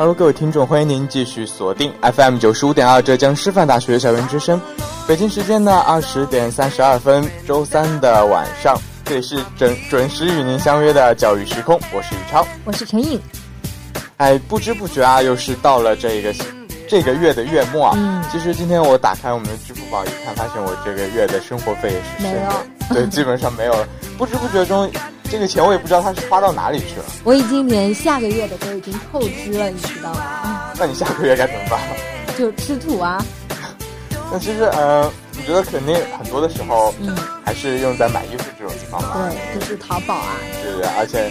Hello，各位听众，欢迎您继续锁定 FM 九十五点二浙江师范大学校园之声。北京时间的二十点三十二分，周三的晚上，这里是准准时与您相约的教育时空，我是宇超，我是陈颖。哎，不知不觉啊，又是到了这个这个月的月末啊。嗯。其实今天我打开我们的支付宝一看，发现我这个月的生活费也是没有，对，基本上没有了。不知不觉中。这个钱我也不知道他是花到哪里去了。我已经连下个月的都已经透支了，你知道吗？那你下个月该怎么办？就吃土啊。那其实，呃，我觉得肯定很多的时候，嗯，还是用在买衣服这种地方吧。对，就是淘宝啊。对对，而且。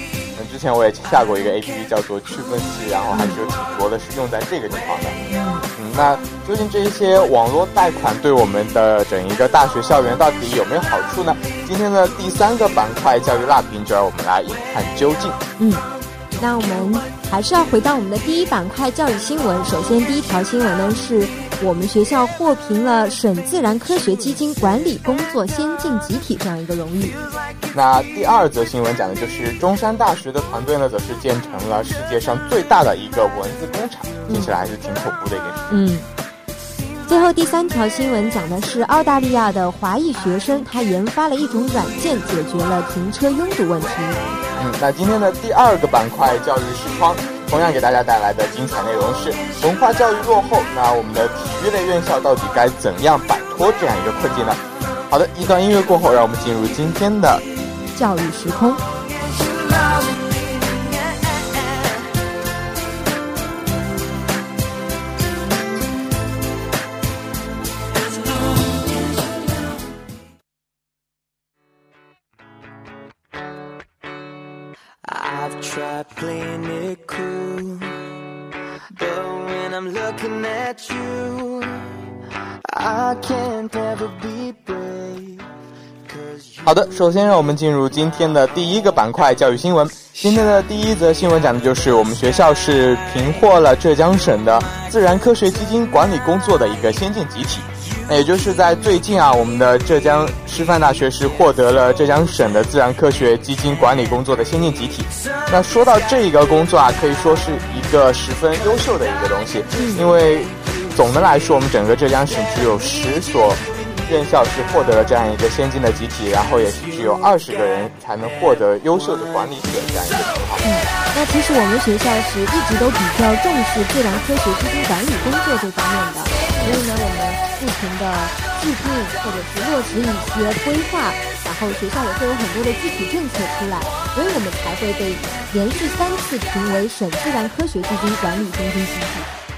之前我也下过一个 A P P，叫做趣分析，然后还是有挺多的是用在这个地方的。那究竟这一些网络贷款对我们的整一个大学校园到底有没有好处呢？今天的第三个板块教育辣评就让我们来一探究竟。嗯，那我们还是要回到我们的第一板块教育新闻。首先，第一条新闻呢是。我们学校获评了省自然科学基金管理工作先进集体这样一个荣誉。那第二则新闻讲的就是中山大学的团队呢，则是建成了世界上最大的一个文字工厂，听起来还是挺恐怖的一件事。嗯。最后第三条新闻讲的是澳大利亚的华裔学生，他研发了一种软件，解决了停车拥堵问题。嗯，那今天的第二个板块教育视窗。同样给大家带来的精彩内容是文化教育落后，那我们的体育类院校到底该怎样摆脱这样一个困境呢？好的，一段音乐过后，让我们进入今天的教育时空。I've tried playing it cool, but when I'm looking at you, I can't ever be brave. 好的，首先让我们进入今天的第一个板块——教育新闻。今天的第一则新闻讲的就是我们学校是评获了浙江省的自然科学基金管理工作的一个先进集体。那也就是在最近啊，我们的浙江师范大学是获得了浙江省的自然科学基金管理工作的先进集体。那说到这一个工作啊，可以说是一个十分优秀的一个东西，因为总的来说，我们整个浙江省只有十所院校是获得了这样一个先进的集体，然后也是只有二十个人才能获得优秀的管理者这样一个称号。嗯，那其实我们学校是一直都比较重视自然科学基金管理工作这方面的，所以呢，我们。不停的制定或者是落实一些规划，然后学校也会有很多的具体政策出来，所以我们才会被连续三次评为省自然科学基金管理中心。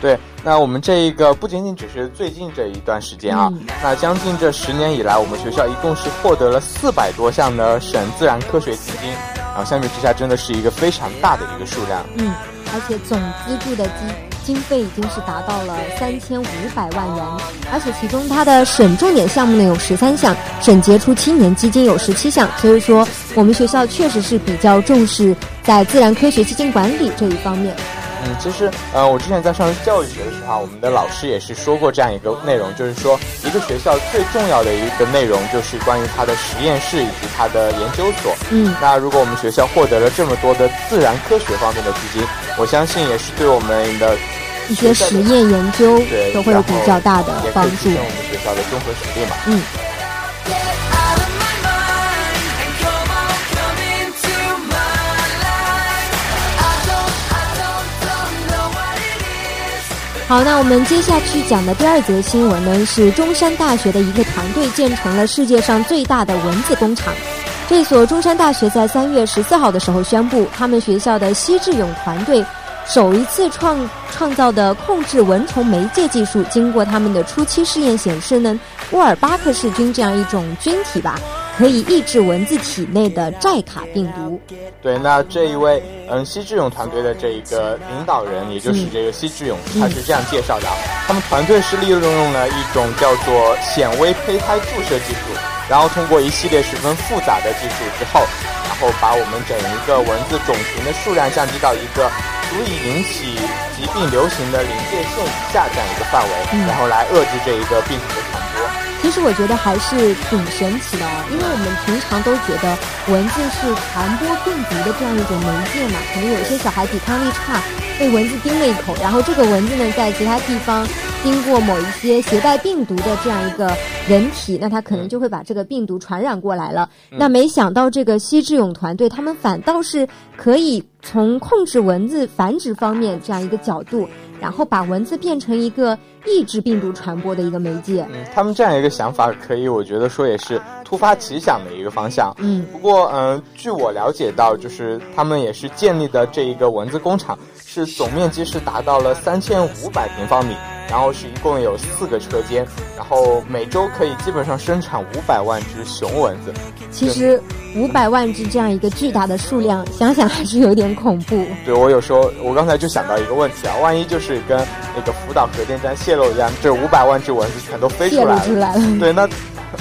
对，那我们这一个不仅仅只是最近这一段时间啊，那将近这十年以来，我们学校一共是获得了四百多项的省自然科学基金，然后相比之下，真的是一个非常大的一个数量。嗯，而且总资助的基。经费已经是达到了三千五百万元，而且其中它的省重点项目呢有十三项，省杰出青年基金有十七项，所以说我们学校确实是比较重视在自然科学基金管理这一方面。嗯，其实呃，我之前在上教育学的时候，我们的老师也是说过这样一个内容，就是说一个学校最重要的一个内容就是关于它的实验室以及它的研究所。嗯，那如果我们学校获得了这么多的自然科学方面的资金，我相信也是对我们的一些实验研究都会有比较大的帮助。我们学校的综合实力嘛。嗯。好，那我们接下去讲的第二则新闻呢，是中山大学的一个团队建成了世界上最大的蚊子工厂。这所中山大学在三月十四号的时候宣布，他们学校的西志勇团队首一次创创造的控制蚊虫媒介技术，经过他们的初期试验显示呢，沃尔巴克氏菌这样一种菌体吧。可以抑制蚊子体内的寨卡病毒。对，那这一位嗯，西智勇团队的这一个领导人，也就是这个西智勇，他是这样介绍的：他们团队是利用了一种叫做显微胚胎注射技术，然后通过一系列十分复杂的技术之后，然后把我们整一个蚊子种群的数量降低到一个足以引起疾病流行的临界线以下这样一个范围，然后来遏制这一个病毒的传。其实我觉得还是挺神奇的哦，因为我们平常都觉得蚊子是传播病毒的这样一种媒介嘛，可能有些小孩抵抗力差，被蚊子叮了一口，然后这个蚊子呢在其他地方经过某一些携带病毒的这样一个人体，那它可能就会把这个病毒传染过来了。那没想到这个西志勇团队，他们反倒是可以从控制蚊子繁殖方面这样一个角度。然后把蚊子变成一个抑制病毒传播的一个媒介。嗯，他们这样一个想法，可以我觉得说也是突发奇想的一个方向。嗯，不过嗯，据我了解到，就是他们也是建立的这一个蚊子工厂，是总面积是达到了三千五百平方米。然后是一共有四个车间，然后每周可以基本上生产五百万只雄蚊子。其实五百万只这样一个巨大的数量，想想还是有点恐怖。对我有时候，我刚才就想到一个问题啊，万一就是跟那个福岛核电站泄漏一样，这五百万只蚊子全都飞出来了。对，那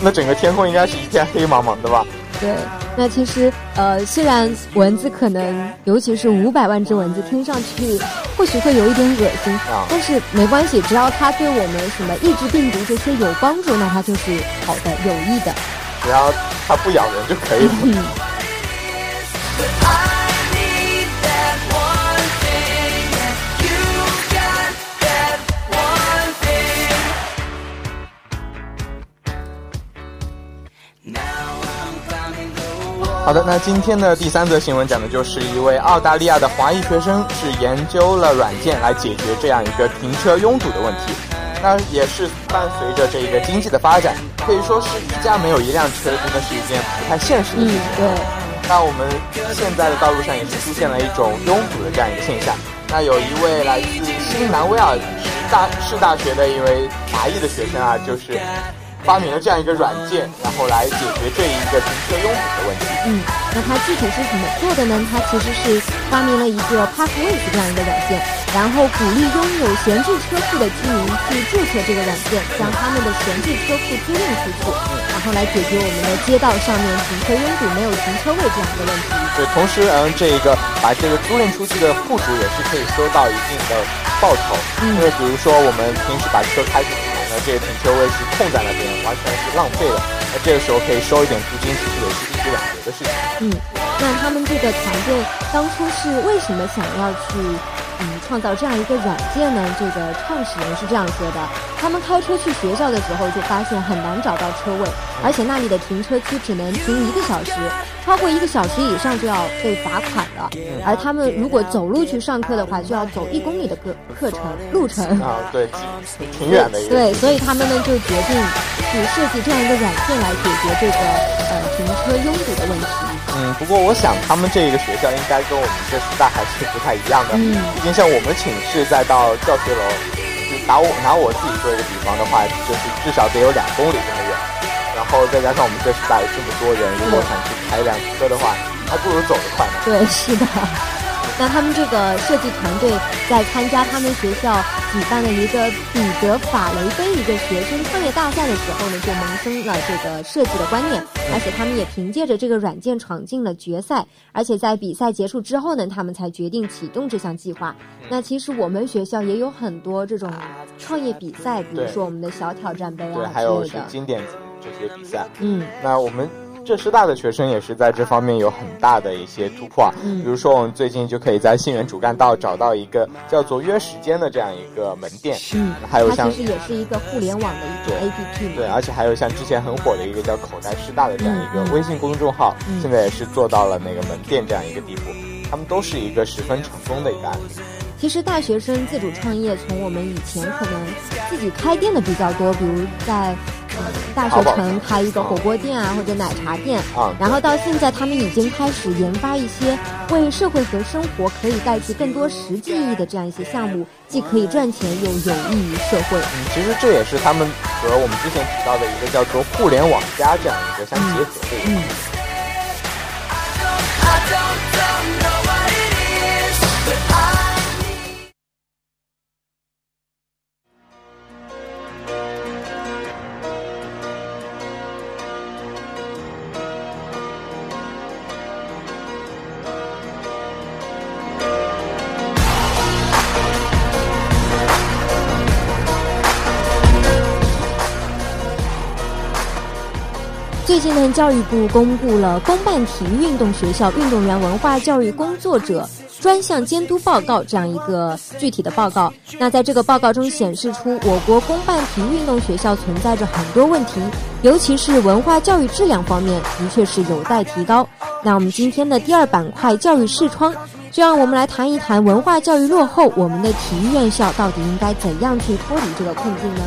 那整个天空应该是一片黑茫茫的吧？对，那其实呃，虽然蚊子可能，尤其是五百万只蚊子，听上去或许会有一点恶心，但是没关系，只要它对我们什么抑制病毒这些有帮助，那它就是好的、有益的。只要它不咬人就可以了。好的，那今天的第三则新闻讲的就是一位澳大利亚的华裔学生是研究了软件来解决这样一个停车拥堵的问题。那也是伴随着这个经济的发展，可以说是一家没有一辆车真的是一件不太现实的事情。对。那我们现在的道路上也是出现了一种拥堵的这样一个现象。那有一位来自新南威尔士大市大学的一位华裔的学生啊，就是。发明了这样一个软件，然后来解决这一个停车拥堵的问题。嗯，那它具体是怎么做的呢？它其实是发明了一个 Parkways 这样一个软件，然后鼓励拥有闲置车库的居民去注册这个软件，将他们的闲置车库租赁出去，然后来解决我们的街道上面停车拥堵、没有停车位这样的问题。对，同时，嗯，这一个把这个租赁出去的户主也是可以收到一定的报酬，因为比如说我们平时把车开出去。这个停车位是空在那边，完全是浪费的。那这个时候可以收一点租金，其实也是一举两得的事情。嗯，那他们这个团队当初是为什么想要去？嗯，创造这样一个软件呢？这个创始人是这样说的：他们开车去学校的时候，就发现很难找到车位，而且那里的停车区只能停一个小时，超过一个小时以上就要被罚款了。而他们如果走路去上课的话，就要走一公里的课课程路程啊，对，挺远的。对，所以他们呢就决定去设计这样一个软件来解决这个呃停车拥堵的问题。嗯，不过我想他们这个学校应该跟我们这师大还是不太一样的。嗯，毕竟像我们寝室再到教学楼，就拿我拿我自己做一个比方的话，就是至少得有两公里这么远。然后再加上我们这师大有这么多人，如果想去开一辆车的话，还不如走得快呢。对，是的。那他们这个设计团队在参加他们学校举办的一个彼得法雷菲一个学生创业大赛的时候呢，就萌生了这个设计的观念，而且他们也凭借着这个软件闯进了决赛，而且在比赛结束之后呢，他们才决定启动这项计划。那其实我们学校也有很多这种创业比赛，比如说我们的小挑战杯啊之类的，还有是经典这些比赛。嗯，那我们。浙师大的学生也是在这方面有很大的一些突破，比如说我们最近就可以在信源主干道找到一个叫做约时间的这样一个门店，嗯，还有像其实也是一个互联网的一种 APP，对，而且还有像之前很火的一个叫口袋师大的这样一个微信公众号，现在也是做到了那个门店这样一个地步，他们都是一个十分成功的一个案例。其实大学生自主创业，从我们以前可能自己开店的比较多，比如在。大学城开一个火锅店啊，或者奶茶店啊。然后到现在，他们已经开始研发一些为社会和生活可以带去更多实际意义的这样一些项目，既可以赚钱又有益于社会。嗯其实这也是他们和我们之前提到的一个叫做“互联网加”这样一个相结合的一个。近呢，教育部公布了公办体育运动学校运动员文化教育工作者专项监督报告这样一个具体的报告。那在这个报告中显示出，我国公办体育运动学校存在着很多问题，尤其是文化教育质量方面，的确是有待提高。那我们今天的第二板块教育视窗，就让我们来谈一谈文化教育落后，我们的体育院校到底应该怎样去脱离这个困境呢？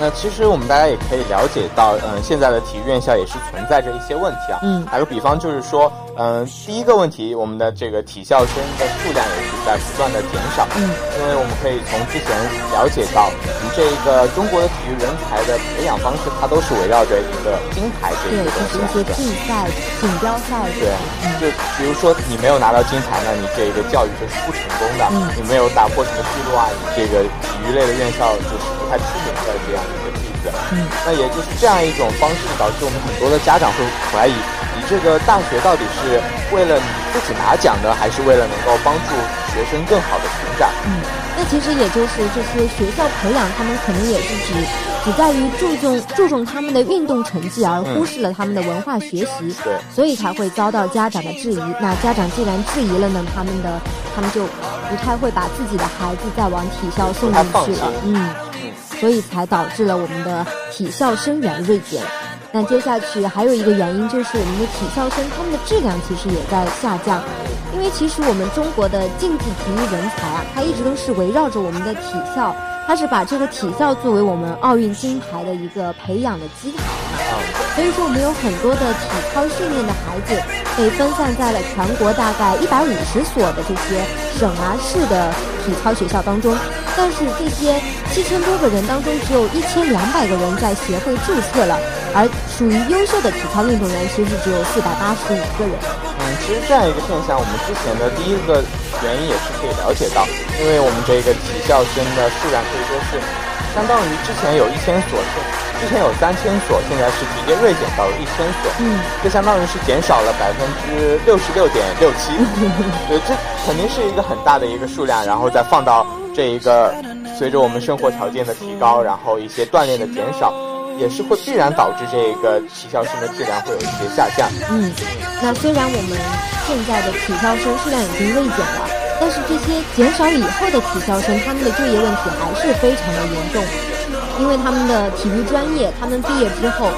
那其实我们大家也可以了解到，嗯，现在的体育院校也是存在着一些问题啊。嗯，打个比方，就是说，嗯，第一个问题，我们的这个体校生的数量也是在不断的减少。嗯，因为我们可以从之前了解到，我们这个中国的体育人才的培养方式，它都是围绕着一个金牌这一个东西。对，就是一些竞赛、锦标赛。对，就比如说你没有拿到金牌，那你这个教育就是不成功的。嗯，你没有打破什么记录啊，你这个体育类的院校就是不太出名的这样一个例子。嗯，那也就是这样一种方式，导致我们很多的家长会怀疑，你这个大学到底是为了你自己拿奖呢，还是为了能够帮助学生更好的成长？嗯，那其实也就是这些学校培养他们，可能也是只只在于注重注重他们的运动成绩，而忽视了他们的文化学习。对，所以才会遭到家长的质疑。那家长既然质疑了呢，他们的他们就不太会把自己的孩子再往体校送进去了。嗯。所以才导致了我们的体校生源锐减。那接下去还有一个原因就是我们的体校生他们的质量其实也在下降，因为其实我们中国的竞技体育人才啊，它一直都是围绕着我们的体校，它是把这个体校作为我们奥运金牌的一个培养的基台嘛。所以说我们有很多的体操训练的孩子被分散在了全国大概一百五十所的这些省啊市的体操学校当中。但是这些七千多个人当中，只有一千两百个人在协会注册了，而属于优秀的体操运动员其实只有四百八十五个人。嗯，其实这样一个现象，我们之前的第一个原因也是可以了解到，因为我们这个体校生的数量可以说是相当于之前有一千所，之前有三千所，现在是直接锐减到了一千所。嗯，这相当于是减少了百分之六十六点六七。对，这肯定是一个很大的一个数量，然后再放到。这一个随着我们生活条件的提高，然后一些锻炼的减少，也是会必然导致这个体校生的质量会有一些下降。嗯，那虽然我们现在的体校生数量已经锐减了，但是这些减少以后的体校生，他们的就业问题还是非常的严重。因为他们的体育专业，他们毕业之后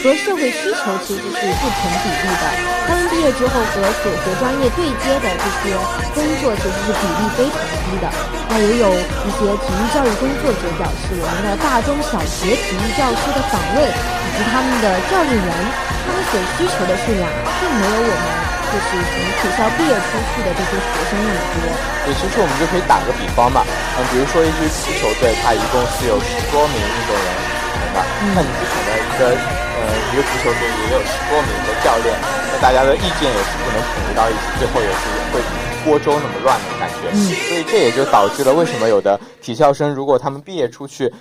和社会需求其实是不成比例的。他们毕业之后和所学专业对接的这些工作，其实是比例非常低的。那也有一些体育教育工作者表示，我们的大中小学体育教师的岗位以及他们的教练员，他们所需求的数量并没有我们。就是从体校毕业出去的这些学生那么多，对，其实我们就可以打个比方嘛，嗯，比如说一支足球队，它一共是有十多名运动员组成的，那你之前的一个呃一个足球队也有十多名的教练，那大家的意见也是不能统一到一起，最后也是会锅粥那么乱的感觉，所以这也就导致了为什么有的体校生如果他们毕业出去。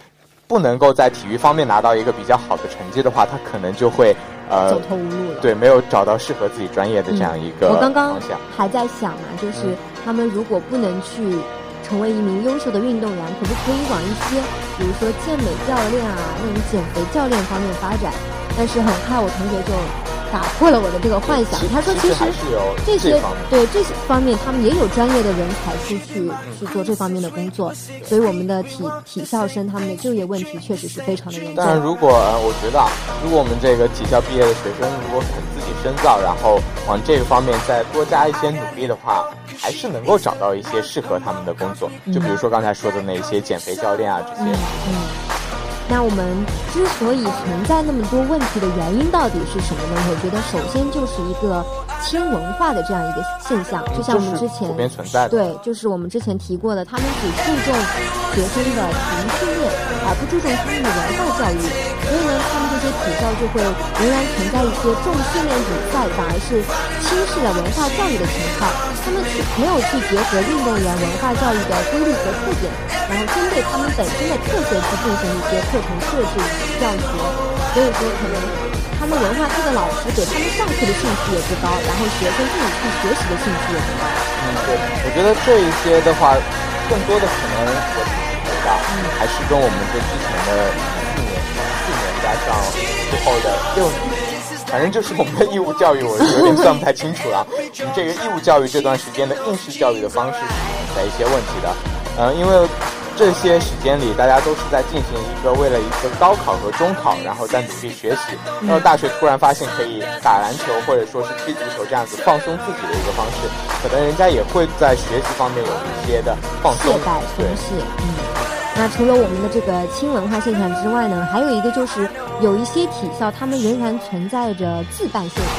不能够在体育方面拿到一个比较好的成绩的话，他可能就会呃走投无路了。对，没有找到适合自己专业的这样一个我刚刚还在想嘛，就是他们如果不能去成为一名优秀的运动员，可不可以往一些比如说健美教练啊那种减肥教练方面发展？但是很快我同学就。打破了我的这个幻想。他说：“其实这些对这些方面，他们也有专业的人才出去去做这方面的工作。所以我们的体体校生他们的就业问题确实是非常的严重。但是如果我觉得，如果我们这个体校毕业的学生如果肯自己深造，然后往这个方面再多加一些努力的话，还是能够找到一些适合他们的工作。就比如说刚才说的那些减肥教练啊这些。嗯。那我们之所以存在那么多问题的原因到底是什么呢？我觉得首先就是一个轻文化的这样一个现象，就像我们之前普遍存在的，对，就是我们之前提过的，他们只注重学生的体育训练，而不注重他们的文化教育，所以呢，他们这些体校就会仍然存在一些重训练比赛，反而是轻视了文化教育的情况。他们去没有去结合运动员文化教育的规律和特点，然后针对他们本身的特色去进行一些课程设置教学，所以说可能他们文化课的老师给他们上课的兴趣也不高，然后学生自己去学习的兴趣也不高。嗯，对，我觉得这一些的话，更多的可能我自己觉得还是跟我们这之前的加上之后的六年。反正就是我们的义务教育，我有点算不太清楚了。我 们这个义务教育这段时间的应试教育的方式是存在一些问题的。嗯，因为这些时间里大家都是在进行一个为了一个高考和中考，然后在努力学习。然后大学突然发现可以打篮球或者说是踢足球这样子放松自己的一个方式，可能人家也会在学习方面有一些的放松。懈怠、松懈，嗯。那除了我们的这个轻文化现象之外呢，还有一个就是有一些体校，他们仍然存在着自办现象，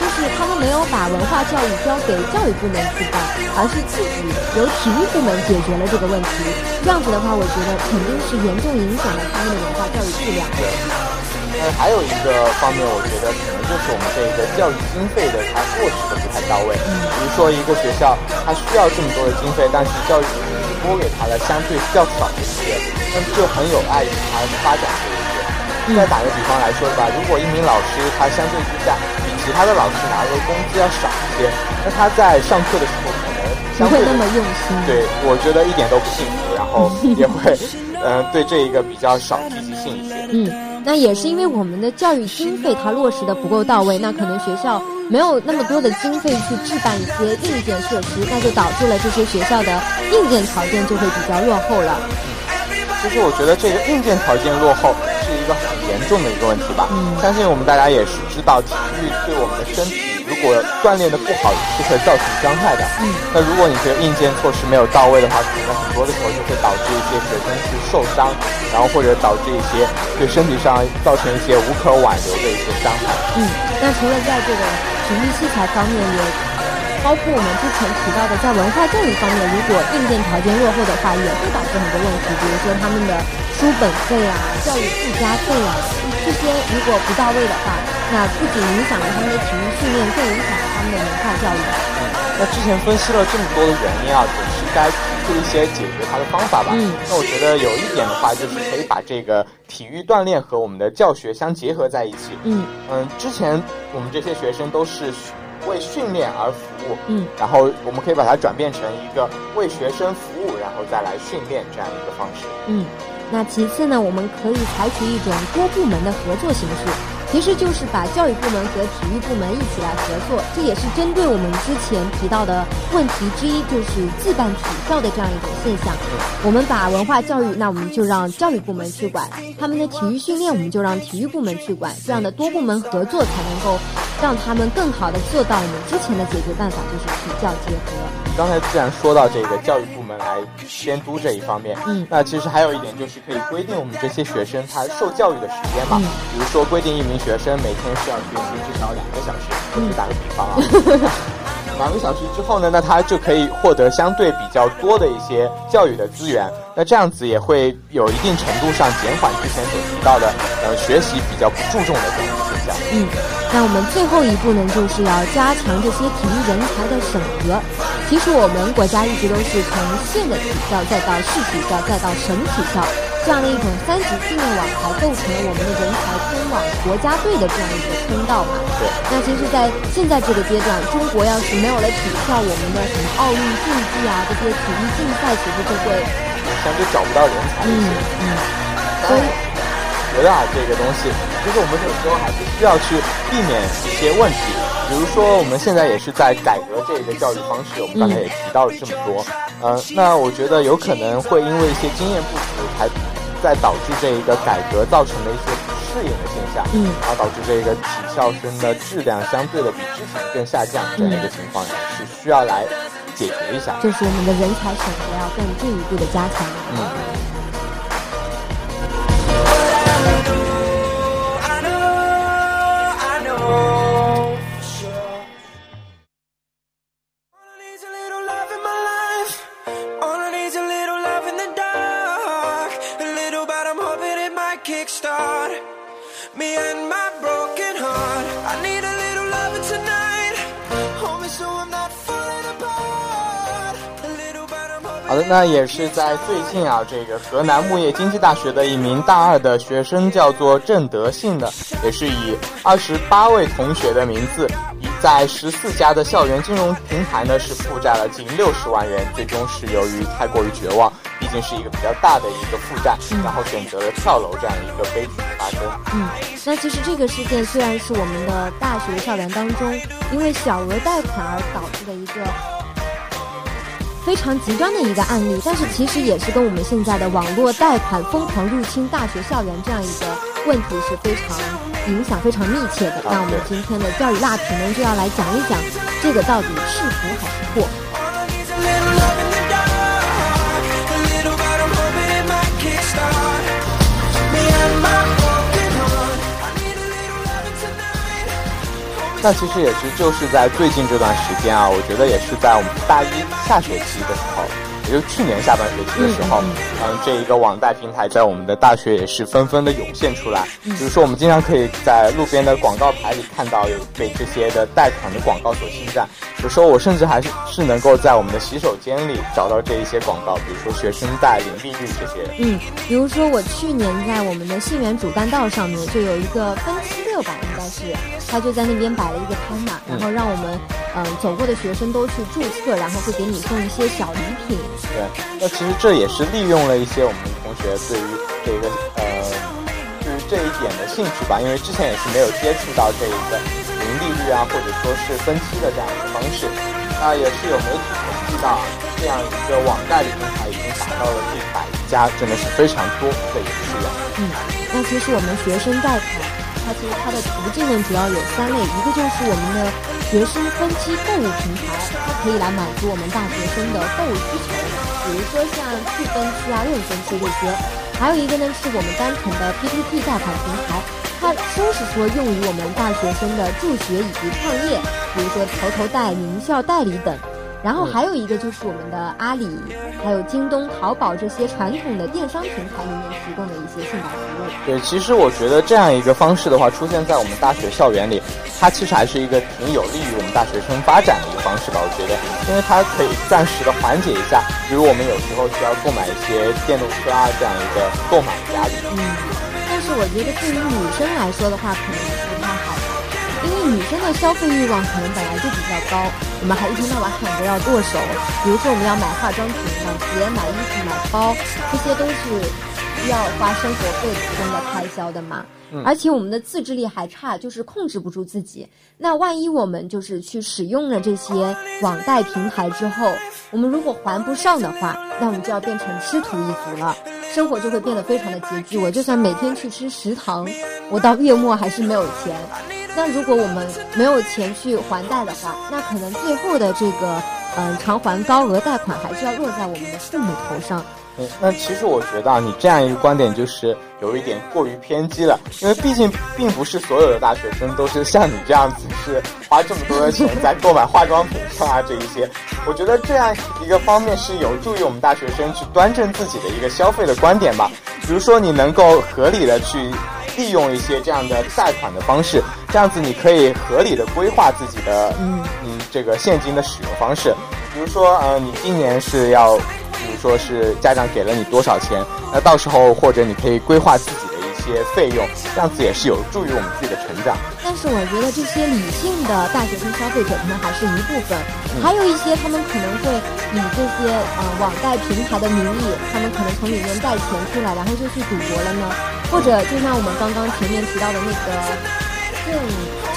就是他们没有把文化教育交给教育部门去办，而是自己由体育部门解决了这个问题。这样子的话，我觉得肯定是严重影响了他们的文化教育质量。对，呃，还有一个方面，我觉得可能就是我们这个教育经费的它落实的不太到位。嗯，比如说一个学校，它需要这么多的经费，但是教育。拨给他的相对较少的一些，那么就很有碍于他发展这一些。再打个比方来说吧，如果一名老师他相对之下比其他的老师拿的工资要少一些，那他在上课的时候可能相对那么用心。对，我觉得一点都不幸福，然后也会，嗯，对这一个比较少积极性一些。嗯。那也是因为我们的教育经费它落实的不够到位，那可能学校没有那么多的经费去置办一些硬件设施，那就导致了这些学校的硬件条件就会比较落后了。其实我觉得这个硬件条件落后是一个很严重的一个问题吧。嗯。相信我们大家也是知道，体育对我们的身体。如果锻炼的不好，是会造成伤害的。嗯，那如果你这个硬件措施没有到位的话，可能很多的时候就会导致一些学生去受伤，然后或者导致一些对身体上造成一些无可挽留的一些伤害。嗯，那除了在这个体育器材方面，也包括我们之前提到的在文化教育方面，如果硬件条件落后的话，也会导致很多问题，比如说他们的书本费啊、教育附加费啊这些如果不到位的话。那不仅影响了他们的体育训练，更影响了他们的文化教育。嗯，那之前分析了这么多的原因啊，总是该提出一些解决它的方法吧。嗯，那我觉得有一点的话，就是可以把这个体育锻炼和我们的教学相结合在一起。嗯嗯，之前我们这些学生都是为训练而服务。嗯，然后我们可以把它转变成一个为学生服务，然后再来训练这样一个方式。嗯，那其次呢，我们可以采取一种多部门的合作形式。其实就是把教育部门和体育部门一起来合作，这也是针对我们之前提到的问题之一，就是自办体校的这样一种现象。我们把文化教育，那我们就让教育部门去管；他们的体育训练，我们就让体育部门去管。这样的多部门合作，才能够让他们更好的做到我们之前的解决办法，就是体教结合。刚才既然说到这个教育部门来监督这一方面，嗯，那其实还有一点就是可以规定我们这些学生他受教育的时间嘛，比如说规定一名学生每天需要学习至少两个小时，我就打个比方啊，两个小时之后呢，那他就可以获得相对比较多的一些教育的资源，那这样子也会有一定程度上减缓之前所提到的呃学习比较不注重的这种现象，嗯。那我们最后一步呢，就是要加强这些体育人才的审核。其实我们国家一直都是从县的体校，再到市体校，再到省体校，这样的一种三级训练网，才构成了我们的人才通往国家队的这样一个通道嘛。对。那其实，在现在这个阶段，中国要是没有了体校，我们的什么奥运竞技啊，这些体育竞赛，其实就会相对找不到人才。嗯嗯。所以。觉得啊，这个东西，其实我们有时候还是需要去避免一些问题。比如说，我们现在也是在改革这个教育方式，我们刚才也提到了这么多。嗯，那我觉得有可能会因为一些经验不足，才在导致这一个改革造成的一些不适应的现象。嗯，然后导致这个体校生的质量相对的比之前更下降这样一个情况，是需要来解决一下。就是我们的人才选择要更进一步的加强。嗯。那也是在最近啊，这个河南牧业经济大学的一名大二的学生叫做郑德信的，也是以二十八位同学的名字，在十四家的校园金融平台呢是负债了近六十万元，最终是由于太过于绝望，毕竟是一个比较大的一个负债，然后选择了跳楼这样一个悲剧的发生。嗯，那其实这个事件虽然是我们的大学校园当中因为小额贷款而导致的一个。非常极端的一个案例，但是其实也是跟我们现在的网络贷款疯狂入侵大学校园这样一个问题是非常影响非常密切的。那我们今天的教育辣评呢，就要来讲一讲这个到底是福还是祸。那其实也是就是在最近这段时间啊，我觉得也是在我们大一下学期的时候。也就去年下半学期的时候，嗯，这一个网贷平台在我们的大学也是纷纷的涌现出来。比如说，我们经常可以在路边的广告牌里看到有被这些的贷款的广告所侵占。有时候我甚至还是是能够在我们的洗手间里找到这一些广告，比如说学生贷、领利率这些。嗯，比如说我去年在我们的信源主干道上面就有一个分期六吧，应该是他就在那边摆了一个摊嘛，然后让我们嗯走过的学生都去注册，然后会给你送一些小礼品。对，那其实这也是利用了一些我们同学对于这个呃，就是这一点的兴趣吧，因为之前也是没有接触到这一个零利率啊，或者说是分期的这样一个方式。那也是有媒体统计到，这样一个网贷的平台已经达到了近百家，真的是非常多的一个数量。嗯，那其实我们学生贷款，它其实它的途径呢主要有三类，一个就是我们的学生分期购物平台，它可以来满足我们大学生的购物需求。比如说像趣分期啊、润分期这些，还有一个呢是我们单纯的 PPT 贷款平台，它都是说用于我们大学生的助学以及创业，比如说头头贷、名校代理等。然后还有一个就是我们的阿里，还有京东、淘宝这些传统的电商平台里面提供的一些信贷服务。对，其实我觉得这样一个方式的话，出现在我们大学校园里，它其实还是一个挺有利于我们大学生发展的一个方式吧。我觉得，因为它可以暂时的缓解一下，比如我们有时候需要购买一些电动车啊这样一个购买的压力。嗯，但是我觉得对于女生来说的话，可能不太好。因为女生的消费欲望可能本来就比较高，我们还一天到晚喊着要剁手。比如说，我们要买化妆品、买鞋、买衣服、买包，这些都是需要花生活费中的开销的嘛。而且我们的自制力还差，就是控制不住自己。那万一我们就是去使用了这些网贷平台之后，我们如果还不上的话，那我们就要变成吃土一族了，生活就会变得非常的拮据。我就算每天去吃食堂，我到月末还是没有钱。那如果我们没有钱去还贷的话，那可能最后的这个嗯偿还高额贷款还是要落在我们的父母头上。嗯，那其实我觉得啊，你这样一个观点就是有一点过于偏激了，因为毕竟并不是所有的大学生都是像你这样子是花这么多的钱在购买化妆品上啊这一些。我觉得这样一个方面是有助于我们大学生去端正自己的一个消费的观点吧。比如说，你能够合理的去。利用一些这样的贷款的方式，这样子你可以合理的规划自己的嗯嗯这个现金的使用方式。比如说，呃，你今年是要，比如说是家长给了你多少钱，那到时候或者你可以规划自己的一些费用，这样子也是有助于我们自己的成长。但是我觉得这些理性的大学生消费者可能还是一部分，还有一些他们可能会以这些呃网贷平台的名义，他们可能从里面贷钱出来，然后就去赌博了呢。或者就像我们刚刚前面提到的那个郑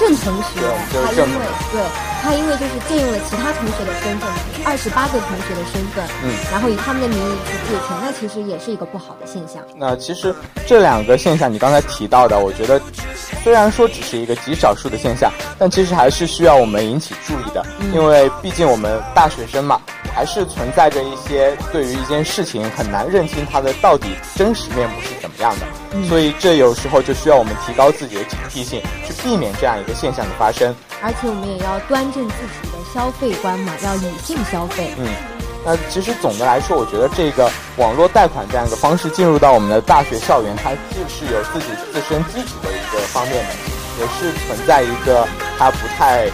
郑同学，他因为对他因为就是借用了其他同学的身份，二十八个同学的身份，嗯，然后以他们的名义去借钱，那其实也是一个不好的现象。那其实这两个现象，你刚才提到的，我觉得虽然说只是一个极少数的现象，但其实还是需要我们引起注意的，因为毕竟我们大学生嘛。还是存在着一些对于一件事情很难认清它的到底真实面目是怎么样的，所以这有时候就需要我们提高自己的警惕性，去避免这样一个现象的发生。而且我们也要端正自己的消费观嘛，要理性消费。嗯，那其实总的来说，我觉得这个网络贷款这样一个方式进入到我们的大学校园，它既是有自己自身基础的一个方面的，也是存在一个它不太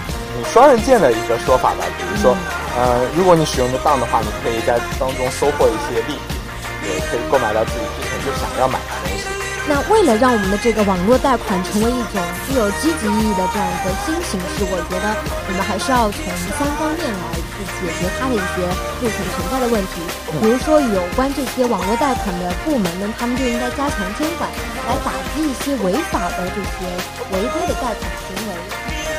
双刃剑的一个说法吧。比如说。呃，如果你使用的当的话，你可以在当中收获一些利益，也可以购买到自己之前就想要买的东西。那为了让我们的这个网络贷款成为一种具有积极意义的这样一个新形式，我觉得我们还是要从三方面来去解决它的一些目前存在的问题。比如说，有关这些网络贷款的部门呢，他们就应该加强监管，来打击一些违法的这些违规的贷款。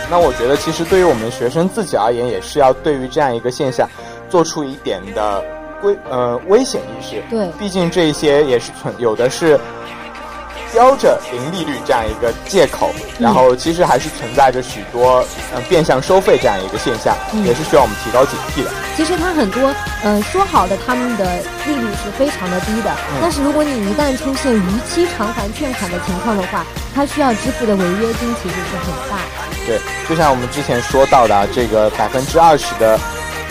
那我觉得，其实对于我们学生自己而言，也是要对于这样一个现象，做出一点的危呃危险意识。对，毕竟这些也是存有的是标着零利率这样一个借口，然后其实还是存在着许多嗯变相收费这样一个现象，也是需要我们提高警惕的。其实它很多呃说好的他们的利率是非常的低的，但是如果你一旦出现逾期偿还欠款的情况的话，它需要支付的违约金其实是很大。对，就像我们之前说到的，这个百分之二十的，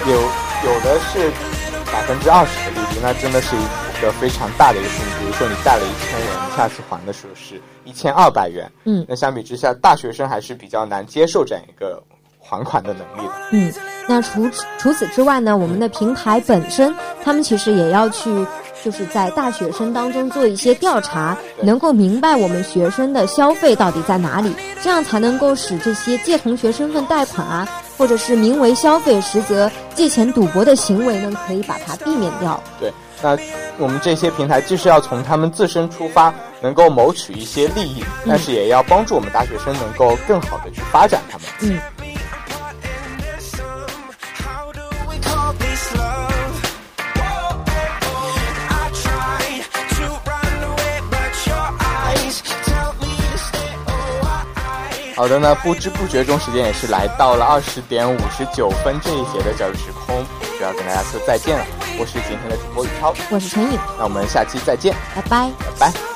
有有的是百分之二十的利率，那真的是一个非常大的一个数目。比如说你贷了一千元，你下次还的时候是一千二百元，嗯，那相比之下，大学生还是比较难接受这样一个还款的能力的。嗯，那除除此之外呢，我们的平台本身，他们其实也要去。就是在大学生当中做一些调查，能够明白我们学生的消费到底在哪里，这样才能够使这些借同学身份贷款啊，或者是名为消费实则借钱赌博的行为呢，可以把它避免掉。对，那我们这些平台既是要从他们自身出发，能够谋取一些利益，但是也要帮助我们大学生能够更好的去发展他们。嗯。好的呢，不知不觉中时间也是来到了二十点五十九分这一节的教育时空，就要跟大家说再见了。我是今天的主播宇超，我是陈颖，那我们下期再见，拜拜，拜拜。